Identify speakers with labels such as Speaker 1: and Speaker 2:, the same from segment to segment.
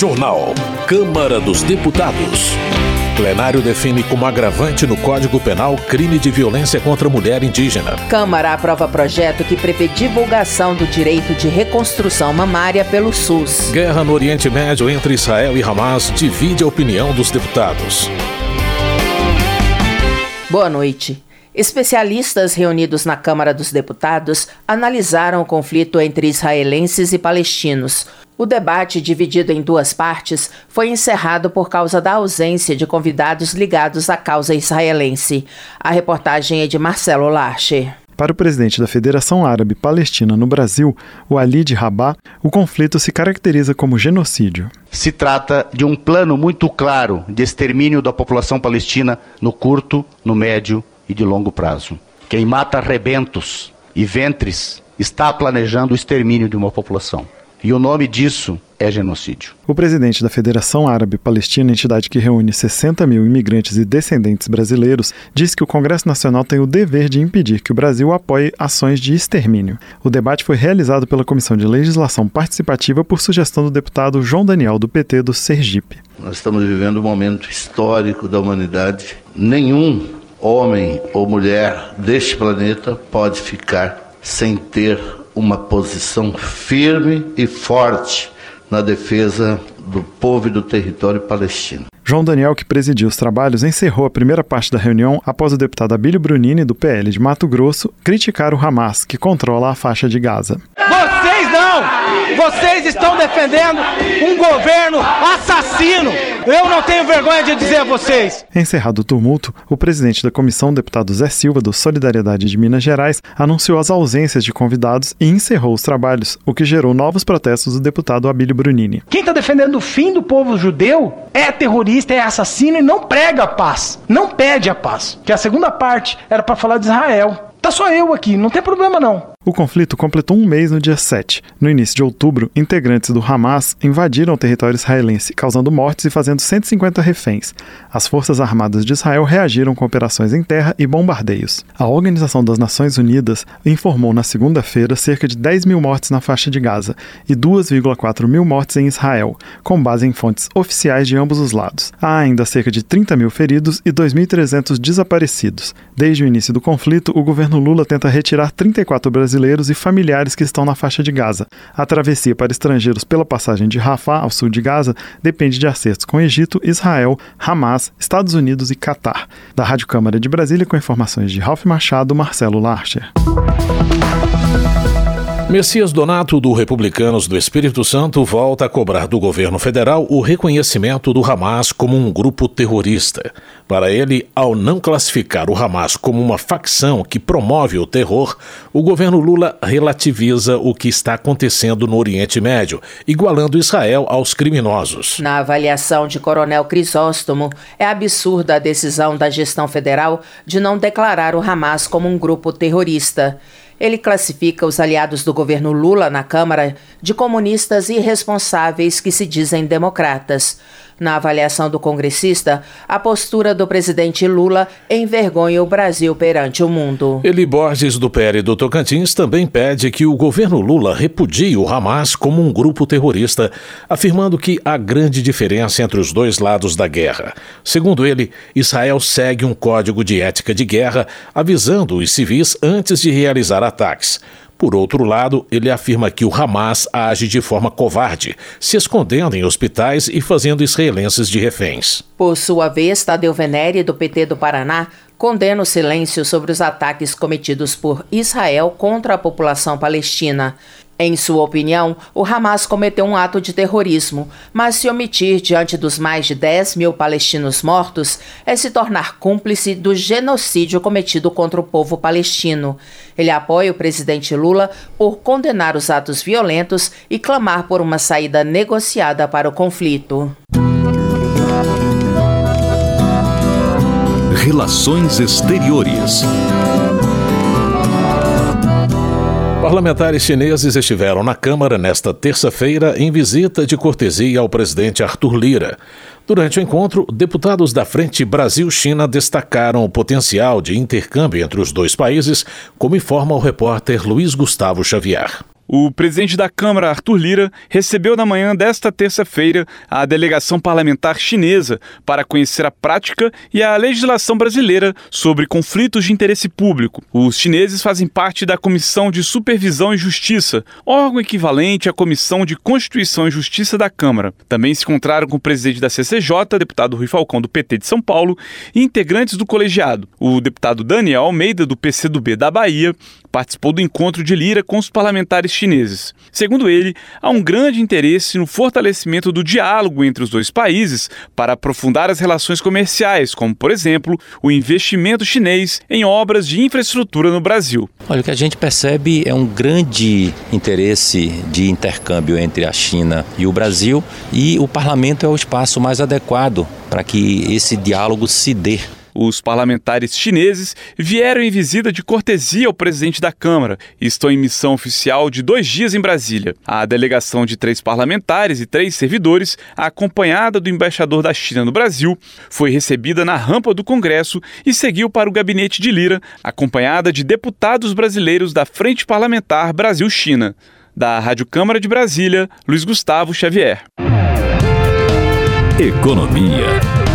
Speaker 1: Jornal. Câmara dos Deputados. Plenário define como agravante no Código Penal crime de violência contra mulher indígena.
Speaker 2: Câmara aprova projeto que prevê divulgação do direito de reconstrução mamária pelo SUS.
Speaker 1: Guerra no Oriente Médio entre Israel e Hamas divide a opinião dos deputados.
Speaker 2: Boa noite. Especialistas reunidos na Câmara dos Deputados analisaram o conflito entre israelenses e palestinos. O debate, dividido em duas partes, foi encerrado por causa da ausência de convidados ligados à causa israelense. A reportagem é de Marcelo Larcher.
Speaker 3: Para o presidente da Federação Árabe Palestina no Brasil, o Ali de Rabah, o conflito se caracteriza como genocídio.
Speaker 4: Se trata de um plano muito claro de extermínio da população palestina no curto, no médio e de longo prazo. Quem mata rebentos e ventres está planejando o extermínio de uma população. E o nome disso é genocídio.
Speaker 3: O presidente da Federação Árabe Palestina, entidade que reúne 60 mil imigrantes e descendentes brasileiros, diz que o Congresso Nacional tem o dever de impedir que o Brasil apoie ações de extermínio. O debate foi realizado pela Comissão de Legislação Participativa por sugestão do deputado João Daniel, do PT do Sergipe.
Speaker 5: Nós estamos vivendo um momento histórico da humanidade. Nenhum homem ou mulher deste planeta pode ficar sem ter uma posição firme e forte na defesa do povo e do território palestino.
Speaker 3: João Daniel, que presidiu os trabalhos, encerrou a primeira parte da reunião após o deputado Abílio Brunini, do PL de Mato Grosso, criticar o Hamas, que controla a faixa de Gaza.
Speaker 6: Vocês estão defendendo um governo assassino! Eu não tenho vergonha de dizer a vocês!
Speaker 3: Encerrado o tumulto, o presidente da comissão, deputado Zé Silva, do Solidariedade de Minas Gerais, anunciou as ausências de convidados e encerrou os trabalhos, o que gerou novos protestos do deputado Abílio Brunini.
Speaker 6: Quem está defendendo o fim do povo judeu é terrorista, é assassino e não prega a paz, não pede a paz. Que a segunda parte era para falar de Israel. Tá só eu aqui, não tem problema não.
Speaker 3: O conflito completou um mês no dia 7. No início de outubro, integrantes do Hamas invadiram o território israelense, causando mortes e fazendo 150 reféns. As Forças Armadas de Israel reagiram com operações em terra e bombardeios. A Organização das Nações Unidas informou na segunda-feira cerca de 10 mil mortes na faixa de Gaza e 2,4 mil mortes em Israel, com base em fontes oficiais de ambos os lados. Há ainda cerca de 30 mil feridos e 2.300 desaparecidos. Desde o início do conflito, o governo Lula tenta retirar 34 brasileiros brasileiros e familiares que estão na faixa de Gaza. A travessia para estrangeiros pela passagem de Rafah, ao sul de Gaza, depende de acertos com Egito, Israel, Hamas, Estados Unidos e Catar. Da Rádio Câmara de Brasília, com informações de Ralph Machado, Marcelo Larcher.
Speaker 1: Messias Donato, do Republicanos do Espírito Santo, volta a cobrar do governo federal o reconhecimento do Hamas como um grupo terrorista. Para ele, ao não classificar o Hamas como uma facção que promove o terror, o governo Lula relativiza o que está acontecendo no Oriente Médio, igualando Israel aos criminosos.
Speaker 2: Na avaliação de Coronel Crisóstomo, é absurda a decisão da gestão federal de não declarar o Hamas como um grupo terrorista. Ele classifica os aliados do governo Lula na Câmara de comunistas irresponsáveis que se dizem democratas. Na avaliação do congressista, a postura do presidente Lula envergonha o Brasil perante o mundo.
Speaker 1: Eli Borges, do PL do Tocantins, também pede que o governo Lula repudie o Hamas como um grupo terrorista, afirmando que há grande diferença entre os dois lados da guerra. Segundo ele, Israel segue um código de ética de guerra, avisando os civis antes de realizar ataques. Por outro lado, ele afirma que o Hamas age de forma covarde, se escondendo em hospitais e fazendo israelenses de reféns.
Speaker 2: Por sua vez, Tadeu Venere, do PT do Paraná, condena o silêncio sobre os ataques cometidos por Israel contra a população palestina. Em sua opinião, o Hamas cometeu um ato de terrorismo, mas se omitir diante dos mais de 10 mil palestinos mortos é se tornar cúmplice do genocídio cometido contra o povo palestino. Ele apoia o presidente Lula por condenar os atos violentos e clamar por uma saída negociada para o conflito.
Speaker 1: Relações Exteriores. Parlamentares chineses estiveram na Câmara nesta terça-feira em visita de cortesia ao presidente Arthur Lira. Durante o encontro, deputados da Frente Brasil-China destacaram o potencial de intercâmbio entre os dois países, como informa o repórter Luiz Gustavo Xavier.
Speaker 7: O presidente da Câmara, Arthur Lira, recebeu na manhã desta terça-feira a delegação parlamentar chinesa para conhecer a prática e a legislação brasileira sobre conflitos de interesse público. Os chineses fazem parte da Comissão de Supervisão e Justiça, órgão equivalente à Comissão de Constituição e Justiça da Câmara. Também se encontraram com o presidente da CCJ, deputado Rui Falcão do PT de São Paulo, e integrantes do colegiado. O deputado Daniel Almeida, do PCdoB da Bahia, participou do encontro de Lira com os parlamentares chineses. Segundo ele, há um grande interesse no fortalecimento do diálogo entre os dois países para aprofundar as relações comerciais, como, por exemplo, o investimento chinês em obras de infraestrutura no Brasil.
Speaker 8: Olha, o que a gente percebe é um grande interesse de intercâmbio entre a China e o Brasil, e o parlamento é o espaço mais adequado para que esse diálogo se dê.
Speaker 7: Os parlamentares chineses vieram em visita de cortesia ao presidente da Câmara e estão em missão oficial de dois dias em Brasília. A delegação de três parlamentares e três servidores, acompanhada do embaixador da China no Brasil, foi recebida na rampa do Congresso e seguiu para o gabinete de Lira, acompanhada de deputados brasileiros da Frente Parlamentar Brasil-China. Da Rádio Câmara de Brasília, Luiz Gustavo Xavier.
Speaker 2: Economia.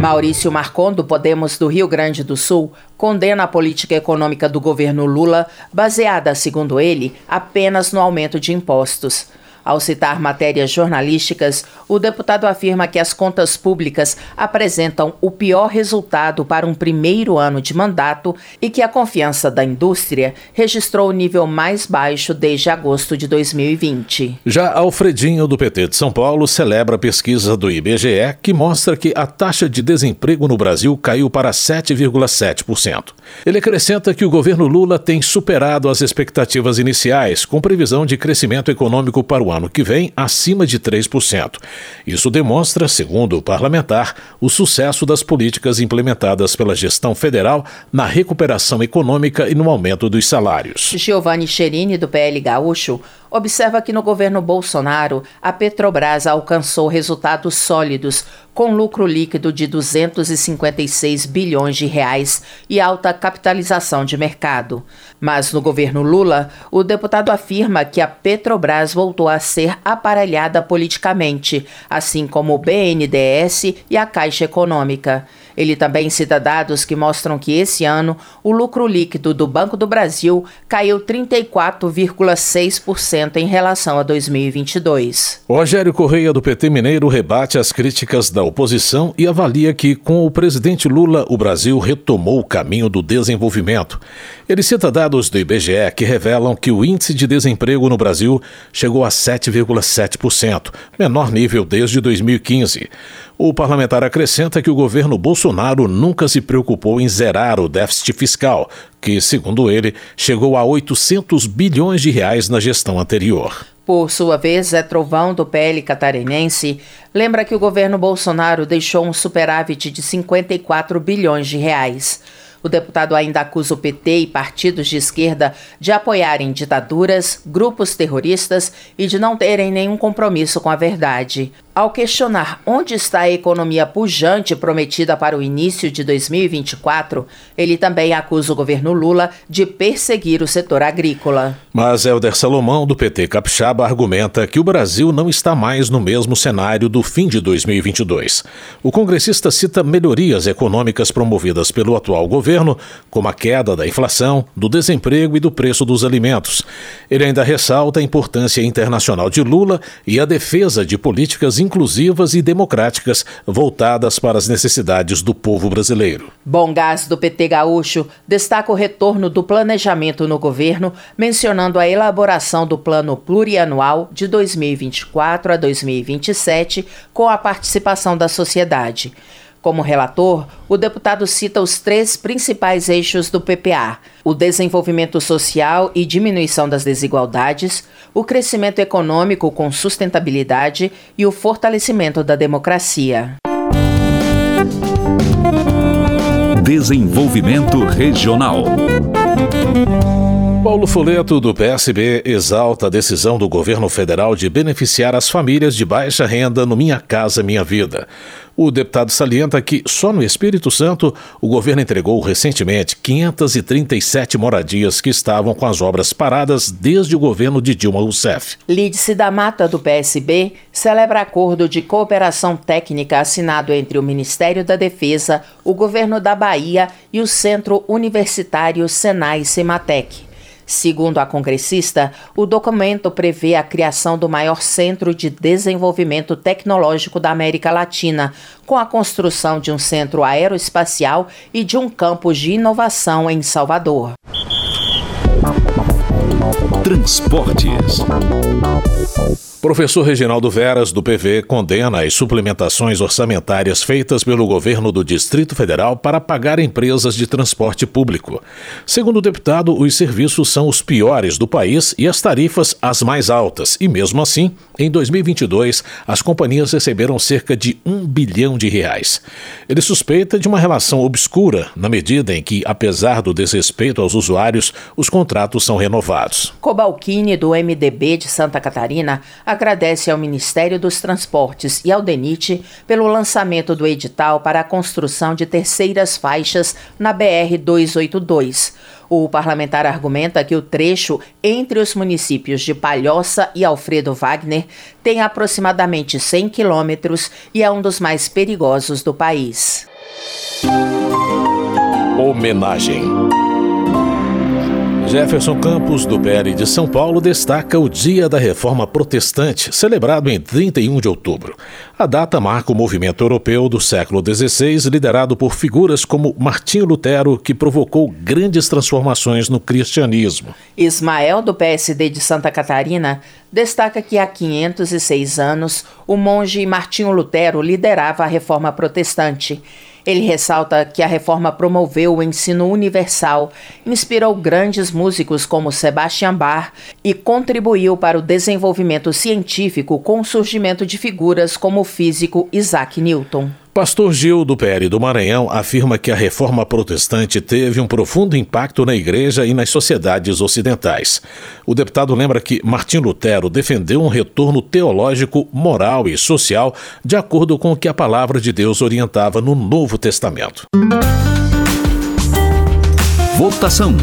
Speaker 2: Maurício Marcon, do Podemos do Rio Grande do Sul, condena a política econômica do governo Lula, baseada, segundo ele, apenas no aumento de impostos. Ao citar matérias jornalísticas, o deputado afirma que as contas públicas apresentam o pior resultado para um primeiro ano de mandato e que a confiança da indústria registrou o nível mais baixo desde agosto de 2020.
Speaker 1: Já Alfredinho, do PT de São Paulo, celebra a pesquisa do IBGE que mostra que a taxa de desemprego no Brasil caiu para 7,7%. Ele acrescenta que o governo Lula tem superado as expectativas iniciais, com previsão de crescimento econômico para o ano que vem acima de 3%. Isso demonstra, segundo o parlamentar, o sucesso das políticas implementadas pela gestão federal na recuperação econômica e no aumento dos salários.
Speaker 2: Giovanni Cherini, do PL Gaúcho, observa que no governo Bolsonaro, a Petrobras alcançou resultados sólidos, com lucro líquido de 256 bilhões de reais e alta capitalização de mercado. Mas no governo Lula, o deputado afirma que a Petrobras voltou a ser aparelhada politicamente, assim como o BNDES e a Caixa Econômica. Ele também cita dados que mostram que esse ano o lucro líquido do Banco do Brasil caiu 34,6% em relação a 2022.
Speaker 1: Rogério Correia, do PT Mineiro, rebate as críticas da oposição e avalia que, com o presidente Lula, o Brasil retomou o caminho do desenvolvimento. Ele cita dados do IBGE que revelam que o índice de desemprego no Brasil chegou a 7,7%, menor nível desde 2015. O parlamentar acrescenta que o governo Bolsonaro nunca se preocupou em zerar o déficit fiscal, que, segundo ele, chegou a 800 bilhões de reais na gestão anterior.
Speaker 2: Por sua vez, Zé Trovão, do PL catarinense, lembra que o governo Bolsonaro deixou um superávit de 54 bilhões de reais. O deputado ainda acusa o PT e partidos de esquerda de apoiarem ditaduras, grupos terroristas e de não terem nenhum compromisso com a verdade. Ao questionar onde está a economia pujante prometida para o início de 2024, ele também acusa o governo Lula de perseguir o setor agrícola.
Speaker 1: Mas Helder Salomão, do PT Capixaba, argumenta que o Brasil não está mais no mesmo cenário do fim de 2022. O congressista cita melhorias econômicas promovidas pelo atual governo, como a queda da inflação, do desemprego e do preço dos alimentos. Ele ainda ressalta a importância internacional de Lula e a defesa de políticas inclusivas e democráticas voltadas para as necessidades do povo brasileiro.
Speaker 2: Bom Gás do PT Gaúcho destaca o retorno do planejamento no governo, mencionando a elaboração do plano plurianual de 2024 a 2027 com a participação da sociedade. Como relator, o deputado cita os três principais eixos do PPA: o desenvolvimento social e diminuição das desigualdades, o crescimento econômico com sustentabilidade e o fortalecimento da democracia.
Speaker 9: Desenvolvimento Regional.
Speaker 1: Paulo Foleto, do PSB, exalta a decisão do governo federal de beneficiar as famílias de baixa renda no Minha Casa Minha Vida. O deputado salienta que, só no Espírito Santo, o governo entregou recentemente 537 moradias que estavam com as obras paradas desde o governo de Dilma Rousseff.
Speaker 2: Lídice da Mata, do PSB, celebra acordo de cooperação técnica assinado entre o Ministério da Defesa, o governo da Bahia e o Centro Universitário Senai-Sematec. Segundo a congressista, o documento prevê a criação do maior centro de desenvolvimento tecnológico da América Latina, com a construção de um centro aeroespacial e de um campus de inovação em Salvador.
Speaker 1: Transportes. Professor Reginaldo Veras, do PV, condena as suplementações orçamentárias feitas pelo governo do Distrito Federal para pagar empresas de transporte público. Segundo o deputado, os serviços são os piores do país e as tarifas as mais altas. E mesmo assim, em 2022, as companhias receberam cerca de um bilhão de reais. Ele suspeita de uma relação obscura, na medida em que, apesar do desrespeito aos usuários, os contratos são renovados.
Speaker 2: Cobalcini, do MDB de Santa Catarina, agradece ao Ministério dos Transportes e ao DENIT pelo lançamento do edital para a construção de terceiras faixas na BR 282. O parlamentar argumenta que o trecho entre os municípios de Palhoça e Alfredo Wagner tem aproximadamente 100 quilômetros e é um dos mais perigosos do país.
Speaker 1: Homenagem. Jefferson Campos, do PL de São Paulo, destaca o Dia da Reforma Protestante, celebrado em 31 de outubro. A data marca o movimento europeu do século XVI, liderado por figuras como Martinho Lutero, que provocou grandes transformações no cristianismo.
Speaker 2: Ismael, do PSD de Santa Catarina, destaca que há 506 anos o monge Martinho Lutero liderava a reforma protestante. Ele ressalta que a reforma promoveu o ensino universal, inspirou grandes músicos como Sebastian Bach e contribuiu para o desenvolvimento científico com o surgimento de figuras como o físico Isaac Newton.
Speaker 1: Pastor Gil, do PL do Maranhão, afirma que a reforma protestante teve um profundo impacto na igreja e nas sociedades ocidentais. O deputado lembra que Martim Lutero defendeu um retorno teológico, moral e social de acordo com o que a palavra de Deus orientava no Novo Testamento.
Speaker 2: Votação.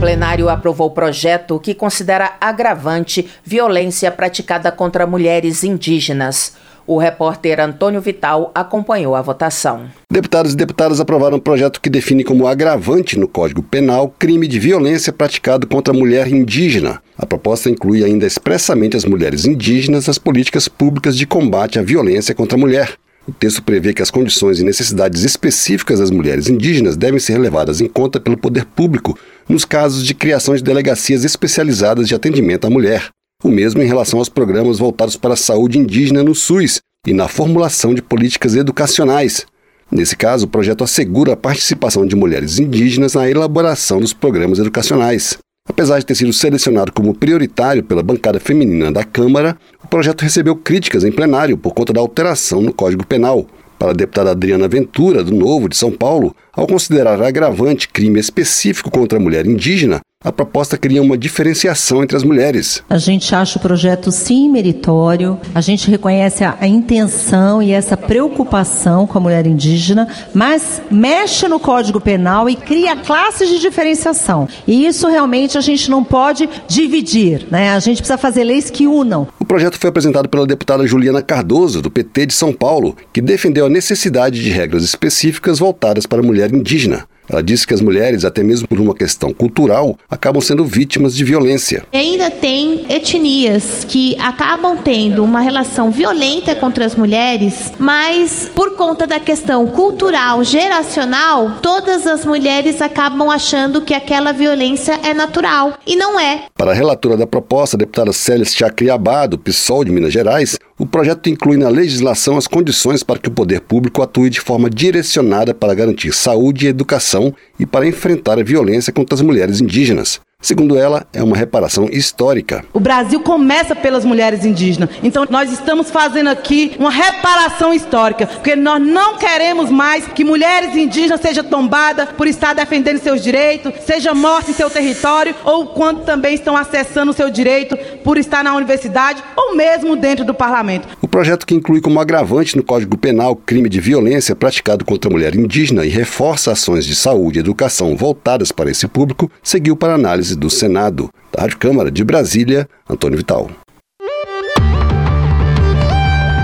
Speaker 2: O plenário aprovou o projeto que considera agravante violência praticada contra mulheres indígenas. O repórter Antônio Vital acompanhou a votação.
Speaker 9: Deputados e deputadas aprovaram um projeto que define como agravante no Código Penal crime de violência praticado contra a mulher indígena. A proposta inclui ainda expressamente as mulheres indígenas nas políticas públicas de combate à violência contra a mulher. O texto prevê que as condições e necessidades específicas das mulheres indígenas devem ser levadas em conta pelo poder público nos casos de criação de delegacias especializadas de atendimento à mulher. O mesmo em relação aos programas voltados para a saúde indígena no SUS e na formulação de políticas educacionais. Nesse caso, o projeto assegura a participação de mulheres indígenas na elaboração dos programas educacionais. Apesar de ter sido selecionado como prioritário pela bancada feminina da Câmara, o projeto recebeu críticas em plenário por conta da alteração no Código Penal. Para a deputada Adriana Ventura, do Novo de São Paulo, ao considerar agravante crime específico contra a mulher indígena, a proposta cria uma diferenciação entre as mulheres.
Speaker 10: A gente acha o projeto sim meritório, a gente reconhece a, a, intenção e essa preocupação com a mulher indígena, mas mexe no Código Penal e cria classes de diferenciação. E isso realmente a gente não pode dividir, né? A gente precisa fazer leis que unam.
Speaker 9: O projeto foi apresentado pela deputada Juliana Cardoso, do PT de São Paulo, que defendeu a necessidade de regras específicas voltadas para a mulher indígena. Ela disse que as mulheres, até mesmo por uma questão cultural, acabam sendo vítimas de violência.
Speaker 11: E ainda tem etnias que acabam tendo uma relação violenta contra as mulheres, mas por conta da questão cultural, geracional, todas as mulheres acabam achando que aquela violência é natural e não é.
Speaker 9: Para a relatora da proposta, a deputada Célia Chacriabá, do PSOL de Minas Gerais, o projeto inclui na legislação as condições para que o poder público atue de forma direcionada para garantir saúde e educação e para enfrentar a violência contra as mulheres indígenas. Segundo ela, é uma reparação histórica.
Speaker 12: O Brasil começa pelas mulheres indígenas. Então nós estamos fazendo aqui uma reparação histórica, porque nós não queremos mais que mulheres indígenas sejam tombadas por estar defendendo seus direitos, seja morta em seu território ou quando também estão acessando o seu direito por estar na universidade ou mesmo dentro do parlamento.
Speaker 9: O projeto que inclui como agravante no Código Penal crime de violência praticado contra a mulher indígena e reforça ações de saúde e educação voltadas para esse público, seguiu para análise do Senado. Da Rádio Câmara de Brasília, Antônio Vital.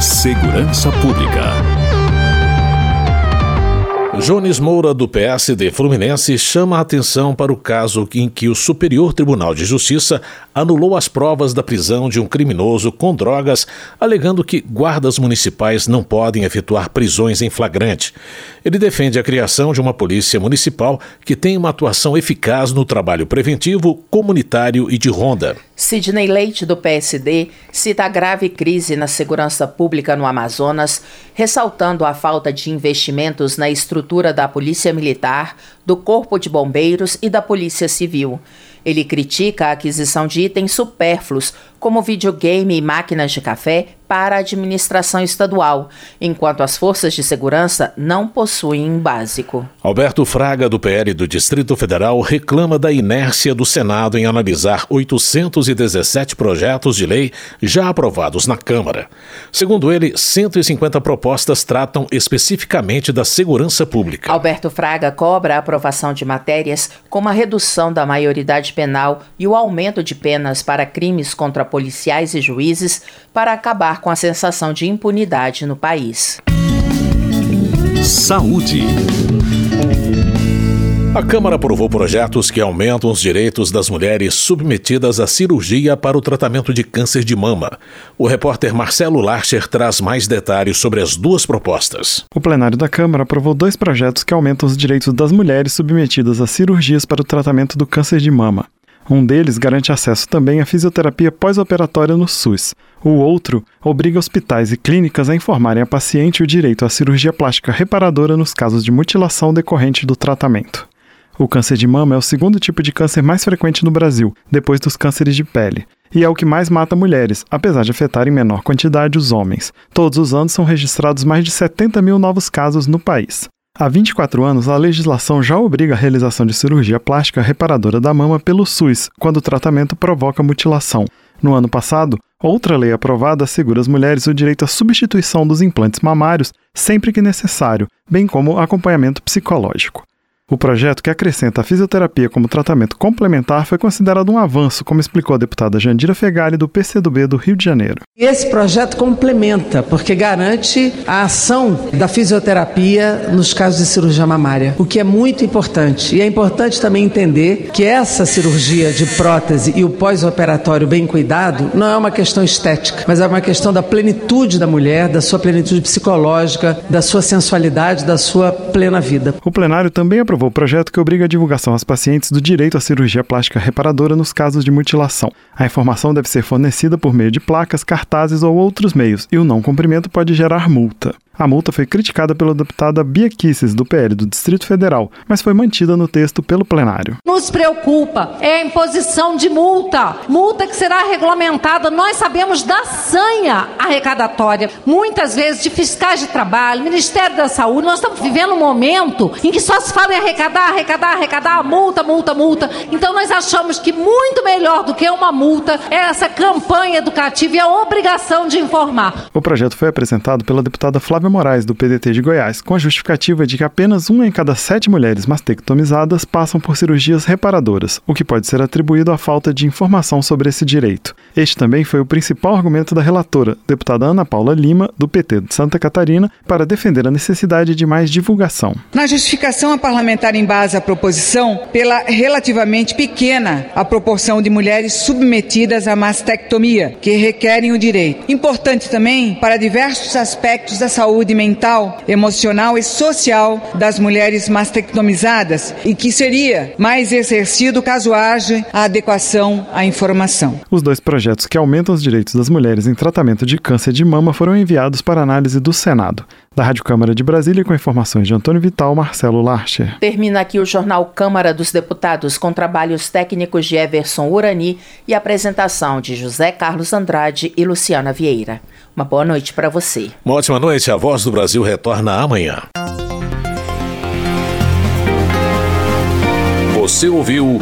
Speaker 1: Segurança Pública. Jones Moura, do PSD Fluminense, chama a atenção para o caso em que o Superior Tribunal de Justiça anulou as provas da prisão de um criminoso com drogas, alegando que guardas municipais não podem efetuar prisões em flagrante. Ele defende a criação de uma polícia municipal que tenha uma atuação eficaz no trabalho preventivo, comunitário e de ronda.
Speaker 2: Sidney Leite, do PSD, cita a grave crise na segurança pública no Amazonas, ressaltando a falta de investimentos na estrutura da Polícia Militar, do Corpo de Bombeiros e da Polícia Civil. Ele critica a aquisição de itens supérfluos, como videogame e máquinas de café, para a administração estadual, enquanto as forças de segurança não possuem um básico.
Speaker 1: Alberto Fraga, do PL do Distrito Federal, reclama da inércia do Senado em analisar 817 projetos de lei já aprovados na Câmara. Segundo ele, 150 propostas tratam especificamente da segurança pública.
Speaker 2: Alberto Fraga cobra a aprovação de matérias como a redução da maioridade penal e o aumento de penas para crimes contra policiais e juízes para acabar com a sensação de impunidade no país.
Speaker 1: Saúde. A Câmara aprovou projetos que aumentam os direitos das mulheres submetidas à cirurgia para o tratamento de câncer de mama. O repórter Marcelo Larcher traz mais detalhes sobre as duas propostas.
Speaker 3: O plenário da Câmara aprovou dois projetos que aumentam os direitos das mulheres submetidas a cirurgias para o tratamento do câncer de mama. Um deles garante acesso também à fisioterapia pós-operatória no SUS. O outro obriga hospitais e clínicas a informarem a paciente o direito à cirurgia plástica reparadora nos casos de mutilação decorrente do tratamento. O câncer de mama é o segundo tipo de câncer mais frequente no Brasil, depois dos cânceres de pele, e é o que mais mata mulheres, apesar de afetar em menor quantidade os homens. Todos os anos são registrados mais de 70 mil novos casos no país. Há 24 anos, a legislação já obriga a realização de cirurgia plástica reparadora da mama pelo SUS, quando o tratamento provoca mutilação. No ano passado, outra lei aprovada assegura às mulheres o direito à substituição dos implantes mamários sempre que necessário, bem como acompanhamento psicológico. O projeto que acrescenta a fisioterapia como tratamento complementar foi considerado um avanço, como explicou a deputada Jandira Fegali, do PCdoB do Rio de Janeiro.
Speaker 13: Esse projeto complementa, porque garante a ação da fisioterapia nos casos de cirurgia mamária, o que é muito importante. E é importante também entender que essa cirurgia de prótese e o pós-operatório bem cuidado não é uma questão estética, mas é uma questão da plenitude da mulher, da sua plenitude psicológica, da sua sensualidade, da sua plena vida.
Speaker 3: O plenário também aprovou aprovou o projeto que obriga a divulgação aos pacientes do direito à cirurgia plástica reparadora nos casos de mutilação. A informação deve ser fornecida por meio de placas, cartazes ou outros meios, e o não cumprimento pode gerar multa. A multa foi criticada pela deputada Bia Kisses, do PL do Distrito Federal, mas foi mantida no texto pelo plenário.
Speaker 14: Nos preocupa é a imposição de multa, multa que será regulamentada, nós sabemos da sanha arrecadatória, muitas vezes de fiscais de trabalho, Ministério da Saúde, nós estamos vivendo um momento em que só se fala em arrecadar, arrecadar, arrecadar, multa, multa, multa. Então nós achamos que muito melhor do que uma multa é essa campanha educativa e a obrigação de informar.
Speaker 3: O projeto foi apresentado pela deputada Flávia Flávia Moraes, do PDT de Goiás, com a justificativa de que apenas uma em cada sete mulheres mastectomizadas passam por cirurgias reparadoras, o que pode ser atribuído à falta de informação sobre esse direito. Este também foi o principal argumento da relatora, deputada Ana Paula Lima, do PT de Santa Catarina, para defender a necessidade de mais divulgação.
Speaker 15: Na justificação, a parlamentar embasa a proposição pela relativamente pequena a proporção de mulheres submetidas à mastectomia, que requerem o direito. Importante também para diversos aspectos da saúde saúde mental, emocional e social das mulheres mastectomizadas e que seria mais exercido caso haja a adequação à informação.
Speaker 3: Os dois projetos que aumentam os direitos das mulheres em tratamento de câncer de mama foram enviados para análise do Senado. Da Rádio Câmara de Brasília, com informações de Antônio Vital, Marcelo Larcher.
Speaker 2: Termina aqui o Jornal Câmara dos Deputados, com trabalhos técnicos de Everson Urani e apresentação de José Carlos Andrade e Luciana Vieira. Uma boa noite para você.
Speaker 1: Uma ótima noite. A Voz do Brasil retorna amanhã. Você ouviu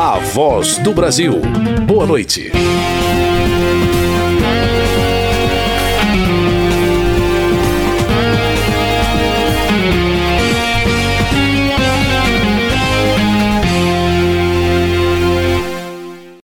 Speaker 1: A Voz do Brasil. Boa noite.